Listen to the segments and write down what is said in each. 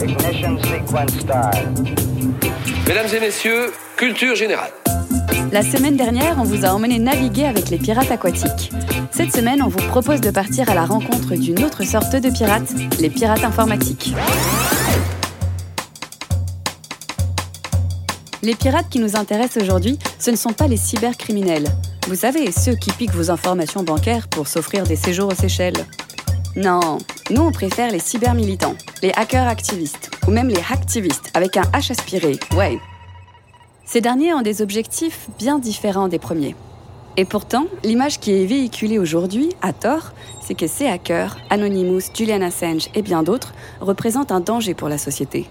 Ignition sequence start. Mesdames et messieurs, culture générale. La semaine dernière, on vous a emmené naviguer avec les pirates aquatiques. Cette semaine, on vous propose de partir à la rencontre d'une autre sorte de pirates, les pirates informatiques. Les pirates qui nous intéressent aujourd'hui, ce ne sont pas les cybercriminels. Vous savez, ceux qui piquent vos informations bancaires pour s'offrir des séjours aux Seychelles. Non, nous on préfère les cybermilitants, les hackers activistes, ou même les hacktivistes, avec un H aspiré, ouais. Ces derniers ont des objectifs bien différents des premiers. Et pourtant, l'image qui est véhiculée aujourd'hui, à tort, c'est que ces hackers, Anonymous, Julian Assange et bien d'autres, représentent un danger pour la société.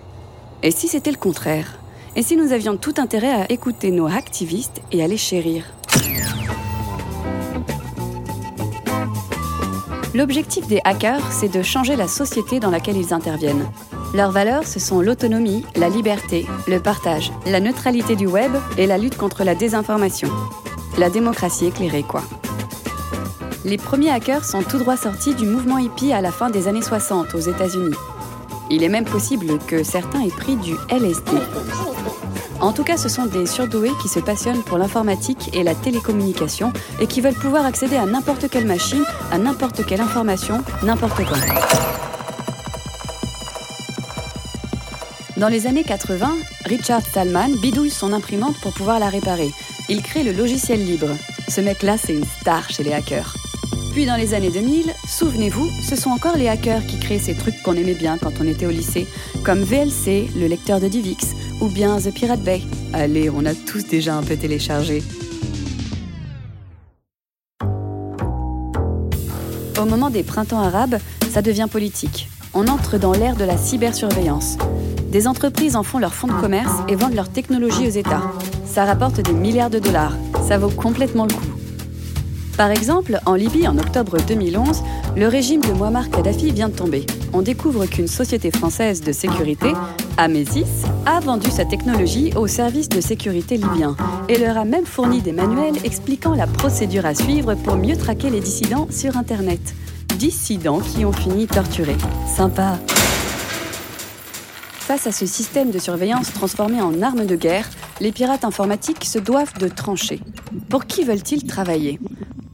Et si c'était le contraire? Et si nous avions tout intérêt à écouter nos hacktivistes et à les chérir? L'objectif des hackers, c'est de changer la société dans laquelle ils interviennent. Leurs valeurs, ce sont l'autonomie, la liberté, le partage, la neutralité du web et la lutte contre la désinformation. La démocratie éclairée, quoi. Les premiers hackers sont tout droit sortis du mouvement hippie à la fin des années 60 aux États-Unis. Il est même possible que certains aient pris du LSD. En tout cas, ce sont des surdoués qui se passionnent pour l'informatique et la télécommunication et qui veulent pouvoir accéder à n'importe quelle machine, à n'importe quelle information, n'importe quand. Dans les années 80, Richard Stallman bidouille son imprimante pour pouvoir la réparer. Il crée le logiciel libre. Ce mec-là, c'est une star chez les hackers. Puis dans les années 2000, souvenez-vous, ce sont encore les hackers qui créent ces trucs qu'on aimait bien quand on était au lycée, comme VLC, le lecteur de Divix, ou bien The Pirate Bay. Allez, on a tous déjà un peu téléchargé. Au moment des printemps arabes, ça devient politique. On entre dans l'ère de la cybersurveillance. Des entreprises en font leur fonds de commerce et vendent leur technologie aux États. Ça rapporte des milliards de dollars. Ça vaut complètement le coup. Par exemple, en Libye, en octobre 2011, le régime de Muammar Kadhafi vient de tomber. On découvre qu'une société française de sécurité, Amesis, a vendu sa technologie aux services de sécurité libyens et leur a même fourni des manuels expliquant la procédure à suivre pour mieux traquer les dissidents sur Internet. Dissidents qui ont fini torturés. Sympa. Face à ce système de surveillance transformé en arme de guerre, les pirates informatiques se doivent de trancher. Pour qui veulent-ils travailler?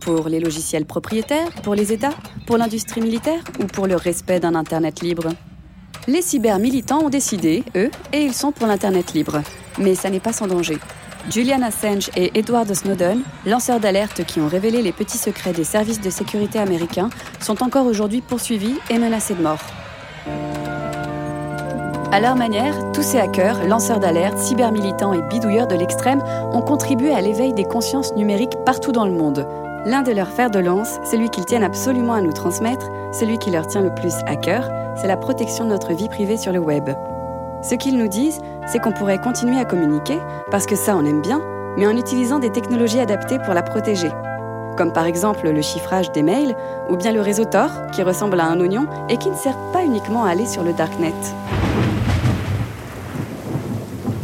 Pour les logiciels propriétaires, pour les États, pour l'industrie militaire ou pour le respect d'un Internet libre? Les cyber-militants ont décidé, eux, et ils sont pour l'Internet libre. Mais ça n'est pas sans danger. Julian Assange et Edward Snowden, lanceurs d'alerte qui ont révélé les petits secrets des services de sécurité américains, sont encore aujourd'hui poursuivis et menacés de mort. À leur manière, tous ces hackers, lanceurs d'alerte, cybermilitants et bidouilleurs de l'extrême ont contribué à l'éveil des consciences numériques partout dans le monde, L'un de leurs fers de lance, celui qu'ils tiennent absolument à nous transmettre, celui qui leur tient le plus à cœur, c'est la protection de notre vie privée sur le web. Ce qu'ils nous disent, c'est qu'on pourrait continuer à communiquer, parce que ça on aime bien, mais en utilisant des technologies adaptées pour la protéger. Comme par exemple le chiffrage des mails, ou bien le réseau Tor, qui ressemble à un oignon et qui ne sert pas uniquement à aller sur le darknet.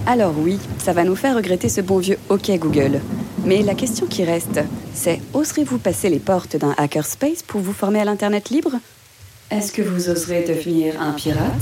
Alors oui, ça va nous faire regretter ce bon vieux OK Google. Mais la question qui reste, c'est oserez-vous passer les portes d'un hackerspace pour vous former à l'Internet libre? Est-ce que vous oserez devenir un pirate?